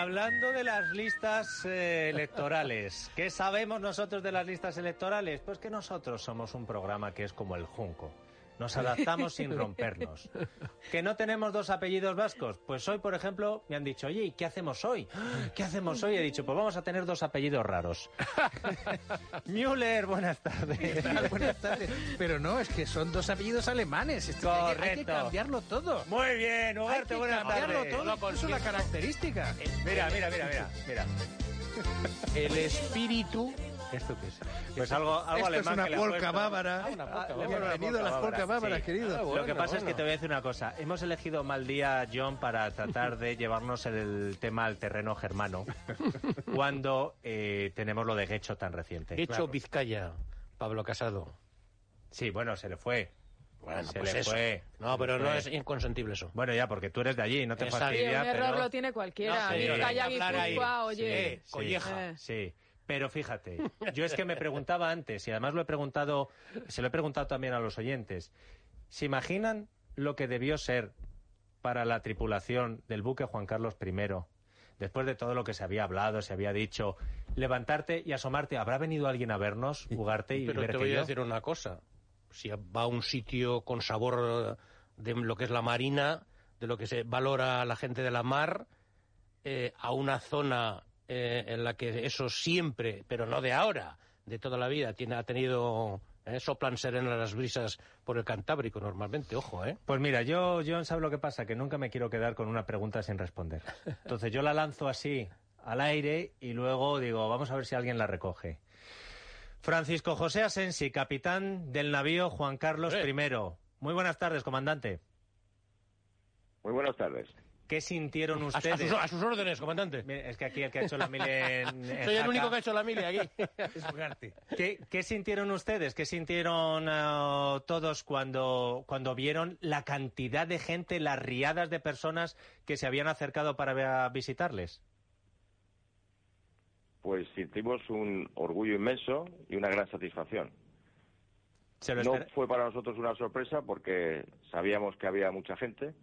hablando de las listas eh, electorales, ¿qué sabemos nosotros de las listas electorales? Pues que nosotros somos un programa que es como el Junco. Nos adaptamos sin rompernos. ¿Que no tenemos dos apellidos vascos? Pues hoy, por ejemplo, me han dicho, oye, ¿y qué hacemos hoy? ¿Qué hacemos hoy? He dicho, pues vamos a tener dos apellidos raros. Müller, buenas tardes. Buenas tardes. Pero no, es que son dos apellidos alemanes. Esto hay que- Hay, que Correcto. cambiarlo todo. Muy bien, Hay Ugarte, que buenas cambiarlo tardes. todo. Es una característica. Mira, mira, mira, mira, mira. El espíritu. ¿Esto qué es? Pues algo, algo Esto es alemán una que le ha polca bárbara. Ah, una polca Ah, Bienvenido a las polca polcas bávaras, sí. querido. Ah, Lo que pasa es que te voy a decir una cosa. Hemos elegido mal día, John, para tratar de llevarnos el tema al terreno germano cuando eh, tenemos lo de Guecho tan reciente. Hecho Vizcaya, Pablo Casado. Sí, bueno, se le fue. Bueno, Se pues le eso. fue. No, pero no es inconsentible eso. Bueno, ya, porque tú eres de allí, no te Exacto. Sí, fastidia, un error pero... lo tiene cualquiera. No, Vizcaya. Guipúzcoa, oye. Eh, Colleja. Eh. Pero fíjate, yo es que me preguntaba antes, y además lo he preguntado, se lo he preguntado también a los oyentes, ¿se imaginan lo que debió ser para la tripulación del buque Juan Carlos I, después de todo lo que se había hablado, se había dicho, levantarte y asomarte, ¿habrá venido alguien a vernos, Ugarte y Pero ver te que voy yo? a decir una cosa. Si va a un sitio con sabor de lo que es la marina, de lo que se valora la gente de la mar, eh, a una zona eh, en la que eso siempre, pero no de ahora, de toda la vida, tiene, ha tenido, eh, soplan serenas las brisas por el Cantábrico normalmente, ojo, ¿eh? Pues mira, yo, John, ¿sabe lo que pasa? Que nunca me quiero quedar con una pregunta sin responder. Entonces yo la lanzo así, al aire, y luego digo, vamos a ver si alguien la recoge. Francisco José Asensi, capitán del navío Juan Carlos Eh. I. Muy buenas tardes, comandante. Muy buenas tardes. ¿Qué sintieron A, a ustedes? sus, a sus órdenes, comandante. Es que aquí el que ha hecho la mili en, en Soy el único que ha hecho la mili aquí. Es Ugarte. ¿Qué, qué sintieron ustedes? ¿Qué sintieron eh, todos cuando, cuando vieron la cantidad de gente, las riadas de personas que se habían acercado para ver- a visitarles? Pues sentimos un orgullo inmenso y una gran satisfacción. Se No fue para nosotros una sorpresa porque sabíamos que había mucha gente,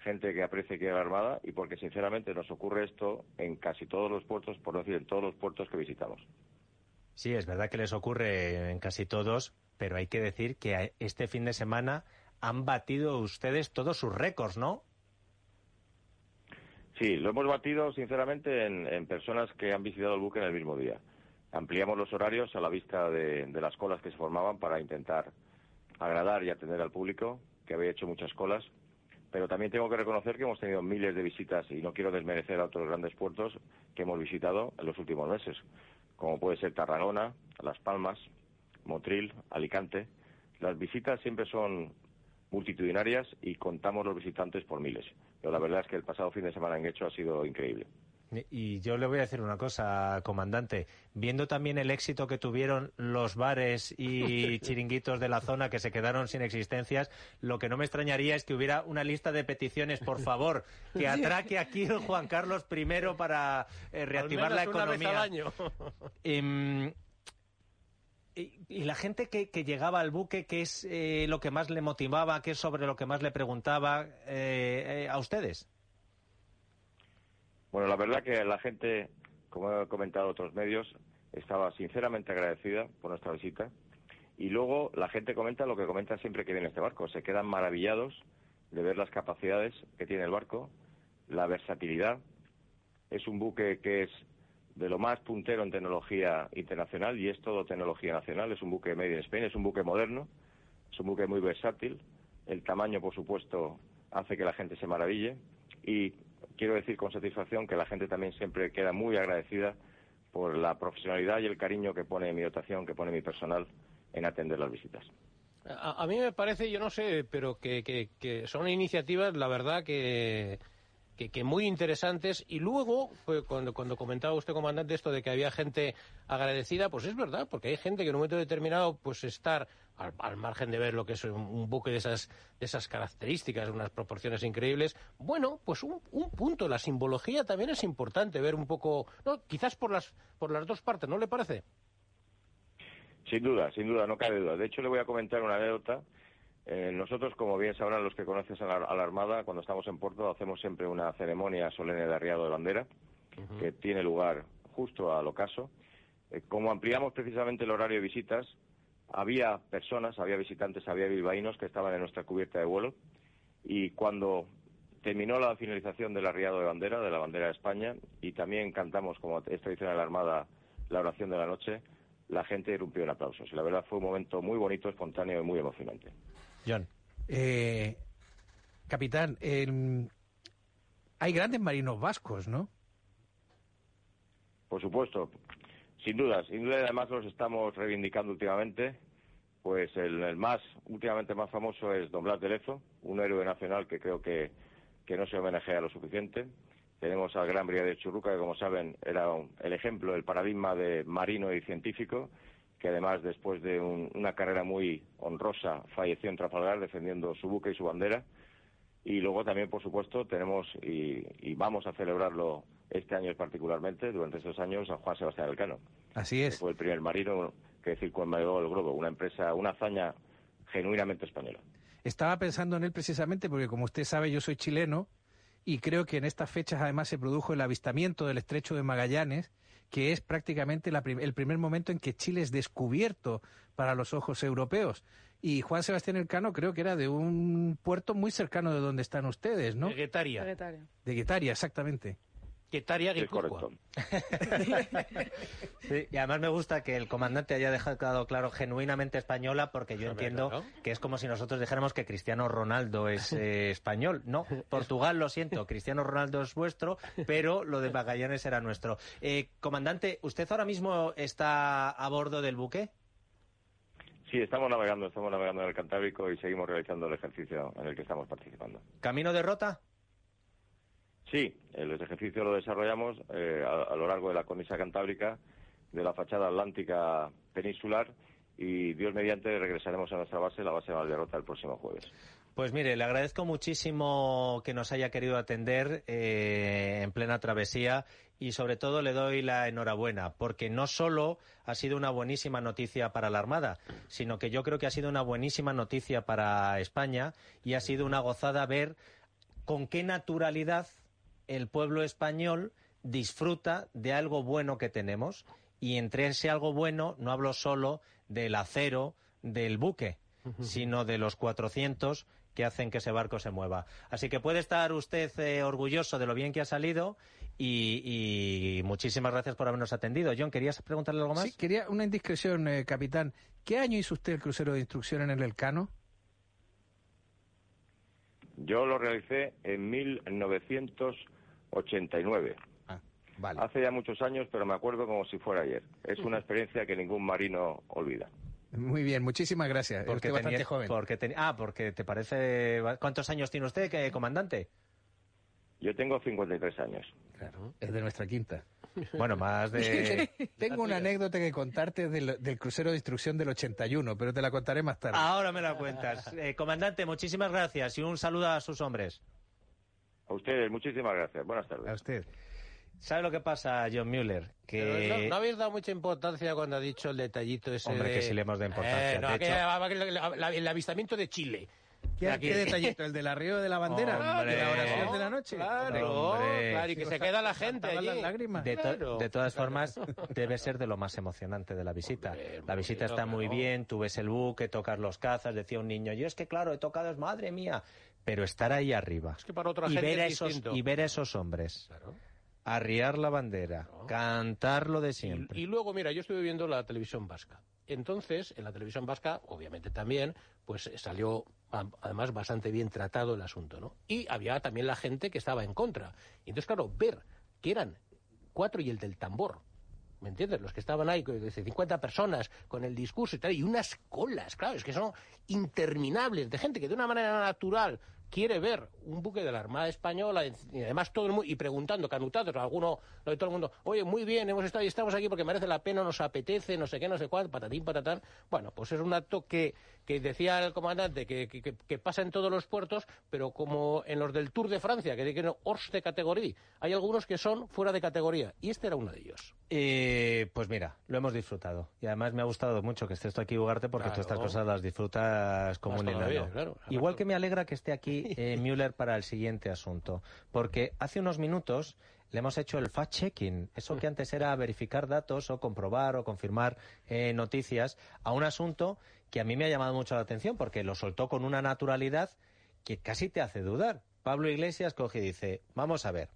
gente que aprecia y quiere la Armada y porque sinceramente nos ocurre esto en casi todos los puertos, por no decir en todos los puertos que visitamos. Sí, es verdad que les ocurre en casi todos, pero hay que decir que este fin de semana han batido ustedes todos sus récords, ¿no? Sí, lo hemos batido sinceramente en, en personas que han visitado el buque en el mismo día. Ampliamos los horarios a la vista de, de las colas que se formaban para intentar agradar y atender al público, que había hecho muchas colas. Pero también tengo que reconocer que hemos tenido miles de visitas y no quiero desmerecer a otros grandes puertos que hemos visitado en los últimos meses, como puede ser Tarragona, Las Palmas, Motril, Alicante. Las visitas siempre son multitudinarias y contamos los visitantes por miles. Pero la verdad es que el pasado fin de semana en Hecho ha sido increíble. Y- yo le voy a decir una cosa, comandante. Viendo también el éxito que tuvieron los bares y chiringuitos de la zona que se quedaron sin existencias, lo que no me extrañaría es que hubiera una lista de peticiones, por favor, que atraque aquí el Juan Carlos I para eh, reactivar la menos una vez economía. al año. Y, y la gente que, que llegaba al buque, ¿qué es eh, lo que más le motivaba? ¿Qué es sobre lo que más le preguntaba eh, eh, a ustedes? Bueno, la verdad que la gente, como he comentado en otros medios, estaba sinceramente agradecida por nuestra visita. Y luego la gente comenta lo que comenta siempre que viene este barco. Se quedan maravillados de ver las capacidades que tiene el barco, la versatilidad. Es un buque que es de lo más puntero en tecnología internacional y es todo tecnología nacional. Es un buque made in Spain, es un buque moderno, es un buque muy versátil. El tamaño, por supuesto, hace que la gente se maraville y quiero decir con satisfacción que la gente también siempre queda muy agradecida por la profesionalidad y el cariño que pone mi dotación, que pone mi personal en atender las visitas. A, a mí me parece, yo no sé, pero que, son iniciativas, la verdad, que, que, que muy interesantes. Y luego, pues, cuando, cuando comentaba usted, comandante, esto de que había gente agradecida, pues es verdad, porque hay gente que en un momento determinado, pues estar al, al margen de ver lo que es un, un buque de esas, de esas características, unas proporciones increíbles, bueno, pues un, un punto, la simbología también es importante, ver un poco, no, quizás por las, por las dos partes, ¿no le parece? Sin duda, sin duda, no cabe duda. De hecho, le voy a comentar una anécdota. Eh, nosotros, como bien sabrán los que conocen a la, a la Armada, cuando estamos en Puerto hacemos siempre una ceremonia solemne de arriado de bandera que tiene lugar justo al ocaso. Eh, como ampliamos precisamente el horario de visitas, había personas, había visitantes, había bilbaínos que estaban en nuestra cubierta de vuelo y cuando terminó la finalización del arriado de bandera, de la bandera de España, y también cantamos, como es tradición de la Armada, la oración de la noche, la gente irrumpió en aplausos. Y la verdad fue un momento muy bonito, espontáneo y muy emocionante. John. Eh, capitán, hay grandes marinos vascos, ¿no? Por supuesto, sin duda, sin duda además los estamos reivindicando últimamente. Pues el, más, últimamente más famoso es Don Blas de Lezo, un héroe nacional que creo que, que no se homenajea lo suficiente. Tenemos al gran brigadier Churruca, que como saben era un- el ejemplo, el paradigma de marino y científico, que además después de un- una carrera muy honrosa falleció en Trafalgar defendiendo su buque y su bandera. Y luego también, por supuesto, tenemos y, y vamos a celebrarlo este año particularmente, durante estos años, a Juan Sebastián Elcano. Así que es. Fue el primer marino que circunvaló el globo, una empresa, una hazaña genuinamente española. Estaba pensando en él precisamente porque, como usted sabe, yo soy chileno y creo que en estas fechas además se produjo el avistamiento del estrecho de Magallanes, que es prácticamente la prim- el primer momento en que Chile es descubierto para los ojos europeos. Y Juan Sebastián Elcano creo que era de un puerto muy cercano de donde están ustedes, ¿no? De Guetaria. De Guetaria, exactamente. Guetaria, Sí, correcto. Y además me gusta que el comandante haya dejado claro genuinamente española, porque yo entiendo que es como si nosotros dijéramos que Cristiano Ronaldo es eh, español. No, Portugal, lo siento, Cristiano Ronaldo es vuestro, pero lo de Magallanes era nuestro. Eh, comandante, ¿usted ahora mismo está a bordo del buque? Sí, estamos navegando, estamos navegando en el Cantábrico y seguimos realizando el ejercicio en el que estamos participando. ¿Camino de rota? Sí, el ejercicio lo desarrollamos eh, a, a lo largo de la cornisa cantábrica, de la fachada atlántica peninsular y Dios mediante regresaremos a nuestra base, la base de Valderrota, el próximo jueves. Pues mire, le agradezco muchísimo que nos haya querido atender eh, en plena travesía y sobre todo le doy la enhorabuena porque no solo ha sido una buenísima noticia para la Armada, sino que yo creo que ha sido una buenísima noticia para España y ha sido una gozada ver con qué naturalidad el pueblo español disfruta de algo bueno que tenemos y entre ese algo bueno no hablo solo del acero del buque, sino de los 400 que hacen que ese barco se mueva. Así que puede estar usted eh, orgulloso de lo bien que ha salido y, y muchísimas gracias por habernos atendido. John, ¿querías preguntarle algo más? Sí, quería una indiscreción, eh, capitán. ¿Qué año hizo usted el crucero de instrucción en el Elcano? Yo lo realicé en 1989. Ah, vale. Hace ya muchos años, pero me acuerdo como si fuera ayer. Es una experiencia que ningún marino olvida. Muy bien, muchísimas gracias. Porque usted bastante tenía- joven. porque ten- ah, porque te parece... ¿Cuántos años tiene usted, que, comandante? Yo tengo 53 años. Claro, es de nuestra quinta. Bueno, más de... Tengo una anécdota que contarte del, del crucero de instrucción del 81, pero te la contaré más tarde. Ahora me la cuentas. Eh, comandante, muchísimas gracias y un saludo a sus hombres. A ustedes, muchísimas gracias. Buenas tardes. A usted. ¿Sabe lo que pasa, John Mueller? Que... no, no habéis dado mucha importancia cuando ha dicho el detallito ese Hombre, de- que sí le hemos dado importancia. Eh, no, De hecho- la- la- el avistamiento de Chile. ¿Qué, detallito? ¿El del arreo de la bandera? Hombre. ¿De la oración de la noche? Claro, Hombre. claro, y que se queda la gente allí. las lágrimas. De, to- Claro. de todas formas, debe ser de lo más emocionante de la visita. Hombre, La visita hombre, está muy bien, tú ves el buque, tocas los cazas, decía un niño, yo es que claro, he tocado, es madre mía. Pero estar ahí arriba Es que para otra y, gente ver es esos, y ver a esos hombres Claro. arriar la bandera, cantar lo de siempre. Y, y luego, mira, yo estuve viendo la televisión vasca. Entonces, en la televisión vasca, obviamente también, pues salió además bastante bien tratado el asunto, ¿no? Y había también la gente que estaba en contra. Entonces, claro, ver que eran cuatro y el del tambor. ¿Me entiendes? Los que estaban ahí, desde 50 personas, con el discurso y tal, y unas colas, claro, es que son interminables de gente que de una manera natural quiere ver un buque de la Armada Española y además todo el mundo, y preguntando, canutados, alguno, lo de todo el mundo, oye, muy bien, hemos estado y estamos aquí porque merece la pena, nos apetece, no sé qué, no sé cuál, patatín, patatán. Bueno, pues es un acto que, que decía el comandante que, que, pasa en todos los puertos, pero como en los del Tour de Francia, que dicen hors de categoría, hay algunos que son fuera de categoría, y este era uno de ellos. Eh, pues mira, lo hemos disfrutado. Y además me ha gustado mucho que estés tú aquí, Ugarte, porque Claro. tú estas cosas las disfrutas como Más un enano. claro. Igual que me alegra que esté aquí eh, Müller para el siguiente asunto. Porque hace unos minutos le hemos hecho el fact-checking, eso que antes era verificar datos o comprobar o confirmar eh, noticias, a un asunto que a mí me ha llamado mucho la atención porque lo soltó con una naturalidad que casi te hace dudar. Pablo Iglesias coge y dice, vamos a ver,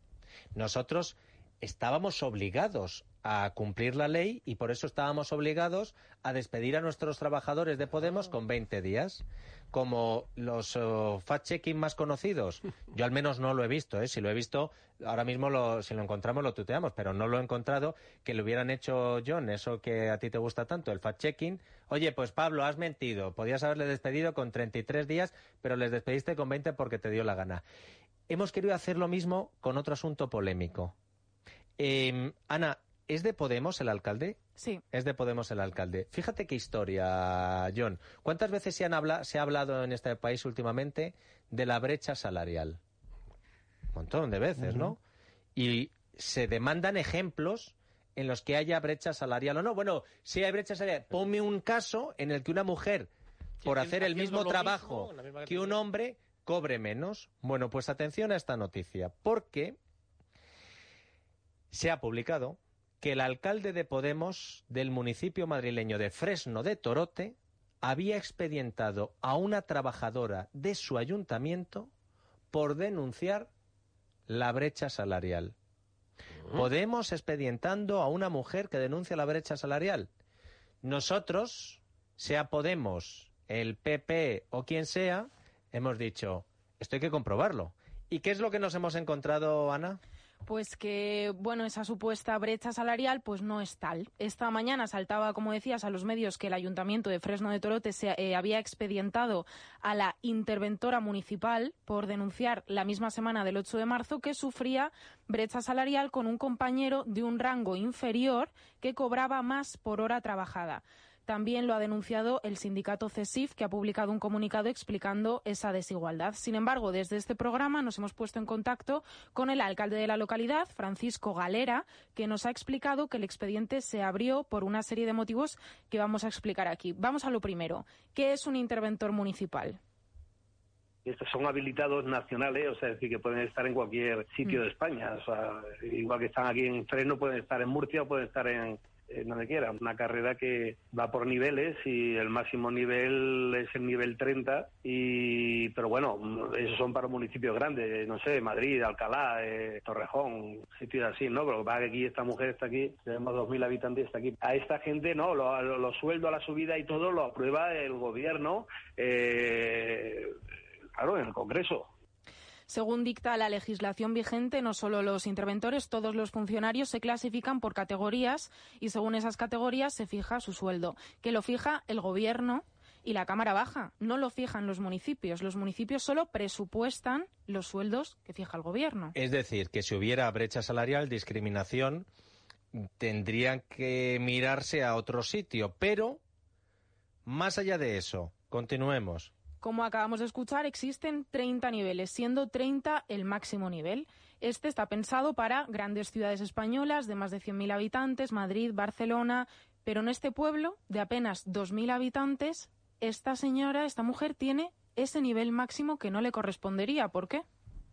nosotros estábamos obligados a cumplir la ley y por eso estábamos obligados a despedir a nuestros trabajadores de Podemos con 20 días. Como los uh, fact-checking más conocidos, yo al menos no lo he visto, ¿eh? si lo he visto, ahora mismo lo, si lo encontramos lo tuteamos, pero no lo he encontrado que lo hubieran hecho John, eso que a ti te gusta tanto, el fact-checking. Oye, pues Pablo, has mentido, podías haberle despedido con 33 días, pero les despediste con 20 porque te dio la gana. Hemos querido hacer lo mismo con otro asunto polémico. Eh, Ana, ¿Es de Podemos el alcalde? Sí. Es de Podemos el alcalde. Fíjate qué historia, John. ¿Cuántas veces se, han habla, se ha hablado en este país últimamente de la brecha salarial? Un montón de veces, ¿no? Y se demandan ejemplos en los que haya brecha salarial o no. Bueno, si hay brecha salarial, ponme un caso en el que una mujer, por hacer el mismo trabajo que un hombre, cobre menos. Bueno, pues atención a esta noticia, porque se ha publicado que el alcalde de Podemos del municipio madrileño de Fresno de Torote había expedientado a una trabajadora de su ayuntamiento por denunciar la brecha salarial. Podemos expedientando a una mujer que denuncia la brecha salarial. Nosotros, sea Podemos, el PP o quien sea, hemos dicho, esto hay que comprobarlo. ¿Y qué es lo que nos hemos encontrado, Ana? Pues que, bueno, esa supuesta brecha salarial pues no es tal. Esta mañana saltaba, como decías, a los medios que el Ayuntamiento de Fresno de Torote se eh, había expedientado a la interventora municipal por denunciar la misma semana del 8 de marzo que sufría brecha salarial con un compañero de un rango inferior que cobraba más por hora trabajada. También lo ha denunciado el sindicato CESIF, que ha publicado un comunicado explicando esa desigualdad. Sin embargo, desde este programa nos hemos puesto en contacto con el alcalde de la localidad, Francisco Galera, que nos ha explicado que el expediente se abrió por una serie de motivos que vamos a explicar aquí. Vamos a lo primero. ¿Qué es un interventor municipal? estos son habilitados nacionales, o sea, es decir, que pueden estar en cualquier sitio de España. O sea, igual que están aquí en Fresno, pueden estar en Murcia o pueden estar en, en donde quiera. Una carrera que va por niveles y el máximo nivel es el nivel 30, y, pero bueno, esos son para municipios grandes, no sé, Madrid, Alcalá, eh, Torrejón, sitios así, ¿no? Pero que aquí esta mujer está aquí, tenemos 2.000 habitantes, está aquí. A esta gente, no, los sueldos, la subida y todo lo aprueba el gobierno, eh, claro, en el Congreso. Según dicta la legislación vigente, no solo los interventores, todos los funcionarios se clasifican por categorías y según esas categorías se fija su sueldo, que lo fija el Gobierno y la Cámara Baja. No lo fijan los municipios. Los municipios solo presupuestan los sueldos que fija el Gobierno. Es decir, que si hubiera brecha salarial, discriminación, tendrían que mirarse a otro sitio. Pero, más allá de eso, continuemos. Como acabamos de escuchar, existen 30 niveles, siendo 30 el máximo nivel. Este está pensado para grandes ciudades españolas de más de 100.000 habitantes, Madrid, Barcelona, pero en este pueblo de apenas 2.000 habitantes, esta señora, esta mujer tiene ese nivel máximo que no le correspondería. ¿Por qué?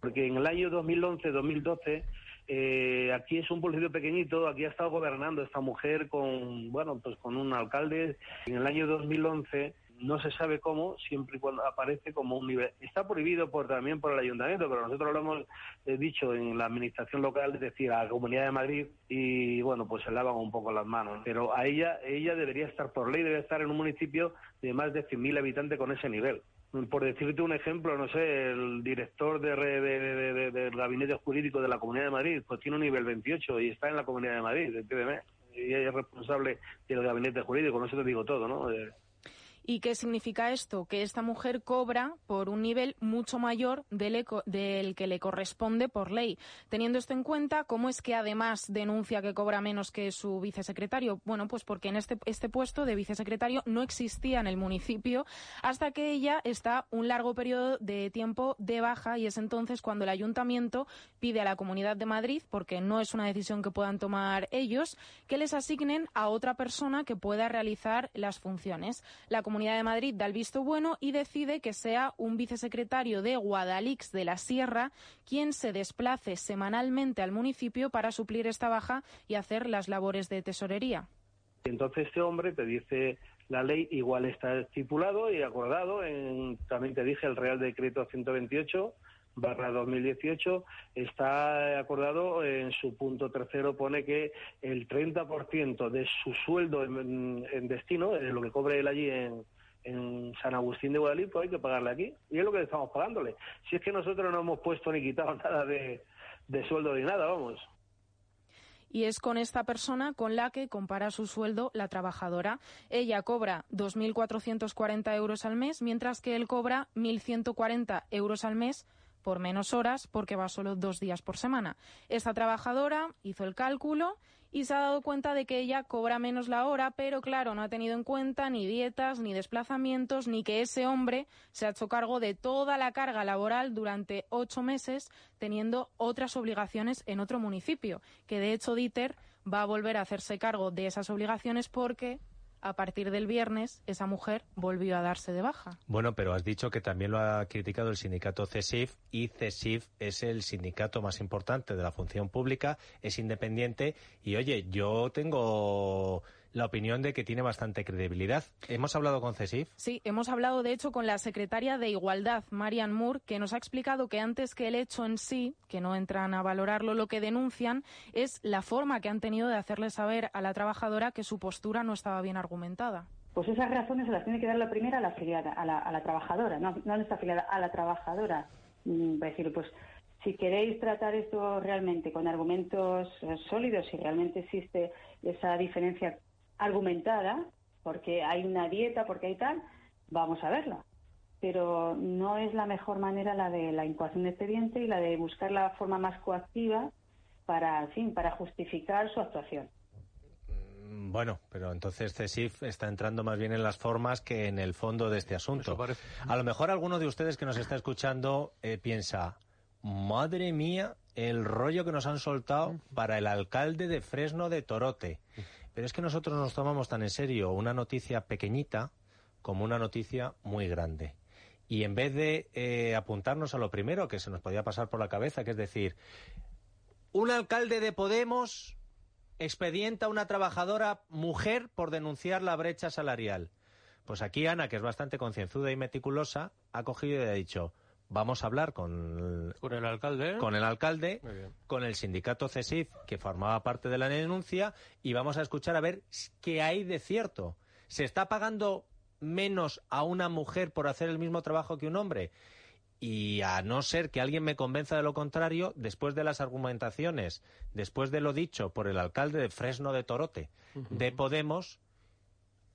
Porque en el año 2011-2012 eh, aquí es un pueblo pequeñito, aquí ha estado gobernando esta mujer con, bueno, pues con un alcalde. En el año 2011 no se sabe cómo, siempre y cuando aparece como un nivel. Está prohibido por también por el ayuntamiento, pero nosotros lo hemos eh, dicho en la administración local, es decir, a la Comunidad de Madrid, y bueno, pues se lavan un poco las manos. Pero a ella, ella debería estar por ley, debe estar en un municipio de más de 100.000 habitantes con ese nivel. Por decirte un ejemplo, no sé, el director de, del gabinete jurídico de la Comunidad de Madrid, pues tiene un nivel 28 y está en la Comunidad de Madrid, entiéndeme. Y ella es responsable del gabinete jurídico, no se te digo todo, ¿no? ¿Y qué significa esto? Que esta mujer cobra por un nivel mucho mayor del, que le corresponde por ley. Teniendo esto en cuenta, ¿cómo es que además denuncia que cobra menos que su vicesecretario? Bueno, pues porque en este, este puesto de vicesecretario no existía en el municipio hasta que ella está un largo periodo de tiempo de baja y es entonces cuando el ayuntamiento pide a la Comunidad de Madrid, porque no es una decisión que puedan tomar ellos, que les asignen a otra persona que pueda realizar las funciones. La Comunidad de Madrid da el visto bueno y decide que sea un vicesecretario de Guadalix de la Sierra quien se desplace semanalmente al municipio para suplir esta baja y hacer las labores de tesorería. Entonces este hombre te dice la ley igual está estipulado y acordado en, también te dije el Real Decreto 128 barra 2018 está acordado en su punto tercero pone que el 30% de su sueldo en, destino, en lo que cobre él allí en, en San Agustín de Guadalupe, hay que pagarle aquí. Y es lo que estamos pagándole. Si es que nosotros no hemos puesto ni quitado nada de, de sueldo ni nada, vamos y es con esta persona con la que compara su sueldo la trabajadora. Ella cobra 2.440 euros al mes, mientras que él cobra 1.140 euros al mes por menos horas porque va solo dos días por semana. Esta trabajadora hizo el cálculo y se ha dado cuenta de que ella cobra menos la hora, pero claro, no ha tenido en cuenta ni dietas, ni desplazamientos, ni que ese hombre se ha hecho cargo de toda la carga laboral durante ocho meses, teniendo otras obligaciones en otro municipio, que de hecho Dieter va a volver a hacerse cargo de esas obligaciones porque a partir del viernes esa mujer volvió a darse de baja. Bueno, pero has dicho que también lo ha criticado el sindicato CESIF y CESIF es el sindicato más importante de la función pública, es independiente y oye, yo tengo la opinión de que tiene bastante credibilidad. ¿Hemos hablado con CESIF? Sí, hemos hablado de hecho con la secretaria de Igualdad, Marian Moore, que nos ha explicado que antes que el hecho en sí, que no entran a valorarlo, lo que denuncian es la forma que han tenido de hacerle saber a la trabajadora que su postura no estaba bien argumentada. Pues esas razones se las tiene que dar la primera a la afiliada, a la, trabajadora, no, no a nuestra afiliada, a la trabajadora. Mm, decir, pues si queréis tratar esto realmente con argumentos eh, sólidos, si realmente existe esa diferencia argumentada, porque hay una dieta, porque hay tal, vamos a verla. Pero no es la mejor manera la de la incoación de expediente y la de buscar la forma más coactiva para, fin, para justificar su actuación. Mm, bueno, pero entonces CESIF está entrando más bien en las formas que en el fondo de este asunto. A lo mejor alguno de ustedes que nos está escuchando eh, piensa, madre mía, el rollo que nos han soltado para el alcalde de Fresno de Torote. Pero es que nosotros nos tomamos tan en serio una noticia pequeñita como una noticia muy grande. Y en vez de eh, apuntarnos a lo primero que se nos podía pasar por la cabeza, que es decir, un alcalde de Podemos expedienta a una trabajadora mujer por denunciar la brecha salarial. Pues aquí Ana, que es bastante concienzuda y meticulosa, ha cogido y ha dicho, vamos a hablar con, con el alcalde, con el alcalde, con el sindicato CESIF que formaba parte de la denuncia y vamos a escuchar a ver qué hay de cierto. ¿Se está pagando menos a una mujer por hacer el mismo trabajo que un hombre? Y a no ser que alguien me convenza de lo contrario, después de las argumentaciones, después de lo dicho por el alcalde de Fresno de Torote, de Podemos,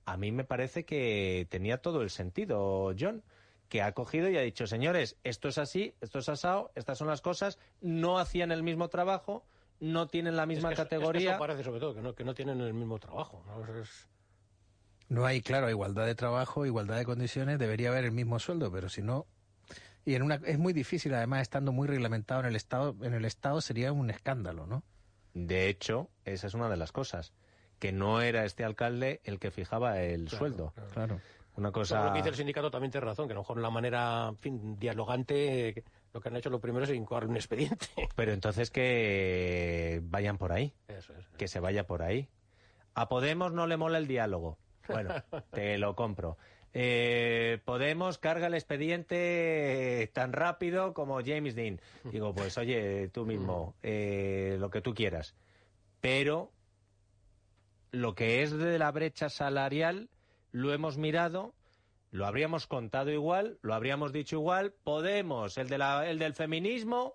a mí me parece que tenía todo el sentido, John que ha cogido y ha dicho, señores, esto es así, esto es asado, estas son las cosas, no hacían el mismo trabajo, no tienen la misma categoría. eso parece sobre todo, que no, que no tienen el mismo trabajo. ¿no? hay, claro, igualdad de trabajo, igualdad de condiciones, debería haber el mismo sueldo, pero si no... Y en una, es muy difícil, además, estando muy reglamentado en el Estado, en el Estado sería un escándalo, ¿no? De hecho, esa es una de las cosas, que no era este alcalde el que fijaba el sueldo. claro. Una cosa... lo que dice el sindicato también tiene razón, que a lo mejor la manera fin, dialogante lo que han hecho lo primero es incoar un expediente. Pero entonces que vayan por ahí. Eso es. Que se vaya por ahí. A Podemos no le mola el diálogo. Bueno, te lo compro. Eh, Podemos carga el expediente tan rápido como James Dean. Digo, pues oye, tú mismo, eh, lo que tú quieras. Pero lo que es de la brecha salarial lo hemos mirado, lo habríamos contado igual, lo habríamos dicho igual. Podemos, el, de la, el del feminismo,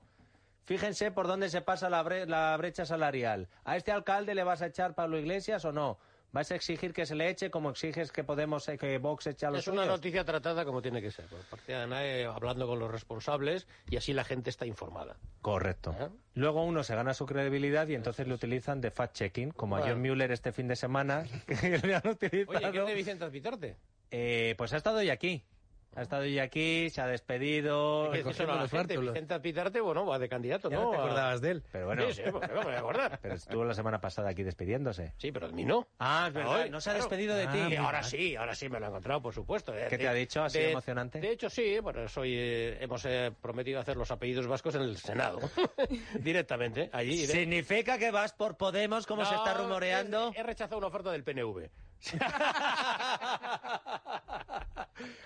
fíjense por dónde se pasa la, la brecha salarial. ¿A este alcalde le vas a echar Pablo Iglesias o no? ¿Vas a exigir que se le eche como exiges que Podemos eh, que Vox eche a los Es una noticia tratada como tiene que ser, por parte de ANAE, hablando con los responsables y así la gente está informada. Correcto. ¿Eh? Luego uno se gana su credibilidad y entonces le utilizan de fact-checking, como a John Mueller este fin de semana, que le han utilizado. Oye, ¿qué de Vicente? Eh, pues ha estado hoy aquí. Ha estado ya aquí, se ha despedido. Hay que decírselo a la gente. Vicente Alpizarte, bueno, va de candidato, Ya ¿no? no te acordabas de él. Pero bueno, Sí, sí, pues, ¿cómo me voy a acordar? pero estuvo la semana pasada aquí despidiéndose. Sí, pero de mí no. Ah, es verdad, Hoy, no se ha claro. despedido de Ah, ti. Ahora sí, ahora sí me lo he encontrado, por supuesto. De- ¿Qué te ha dicho? ¿Ha sido de- emocionante? De hecho, sí, bueno, soy, eh, hemos eh, prometido hacer los apellidos vascos en el Senado. Directamente, allí. ¿Significa que vas por Podemos, como se está No, rumoreando? He, he rechazado una oferta del PNV.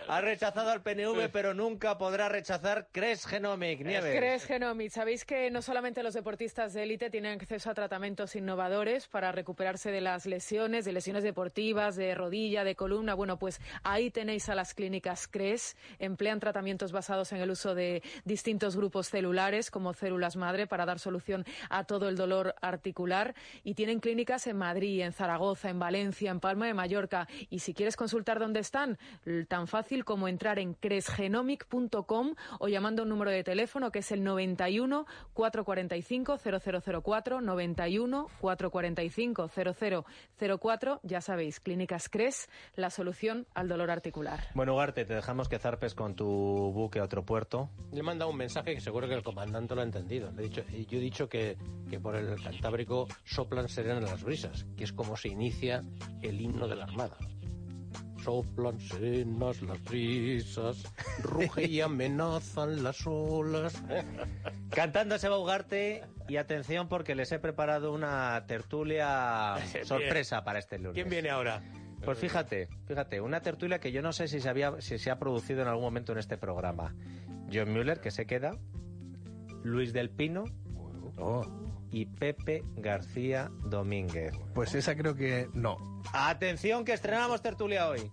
Ha rechazado al PNV, pero nunca podrá rechazar Cres Genomic. Nieves. Cres Genomics. Sabéis que no solamente los deportistas de élite tienen acceso a tratamientos innovadores para recuperarse de las lesiones, de lesiones deportivas, de rodilla, de columna. Bueno, pues ahí tenéis a las clínicas Cres. Emplean tratamientos basados en el uso de distintos grupos celulares, como células madre, para dar solución a todo el dolor articular. Y tienen clínicas en Madrid, en Zaragoza, en Valencia, en Palma de Mallorca. Y si quieres consultar dónde están, l- tan fácil como entrar en cresgenomic.com o llamando un número de teléfono que es el 91 445 0004 91 445 0004. Ya sabéis, Clínicas Cres, la solución al dolor articular. Bueno, Ugarte, te dejamos que zarpes con tu buque a otro puerto. Le he mandado un mensaje que seguro que el comandante lo ha entendido. Le he dicho, yo he dicho que, que por el Cantábrico soplan serenas las brisas, que es como se inicia el himno de la Armada. Soplan serenas las brisas, ruge y amenazan las olas. Cantando se va Ugarte y atención porque les he preparado una tertulia sorpresa para este lunes. ¿Quién viene ahora? Pues fíjate, fíjate, una tertulia que yo no sé si se, había, si se ha producido en algún momento en este programa. John Müller, que se queda, Luis del Pino Oh, y Pepe García Domínguez. pues esa creo que no. Atención que estrenamos tertulia hoy.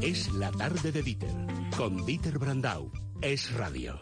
Es la tarde de Dieter, con Dieter Brandau. Es radio.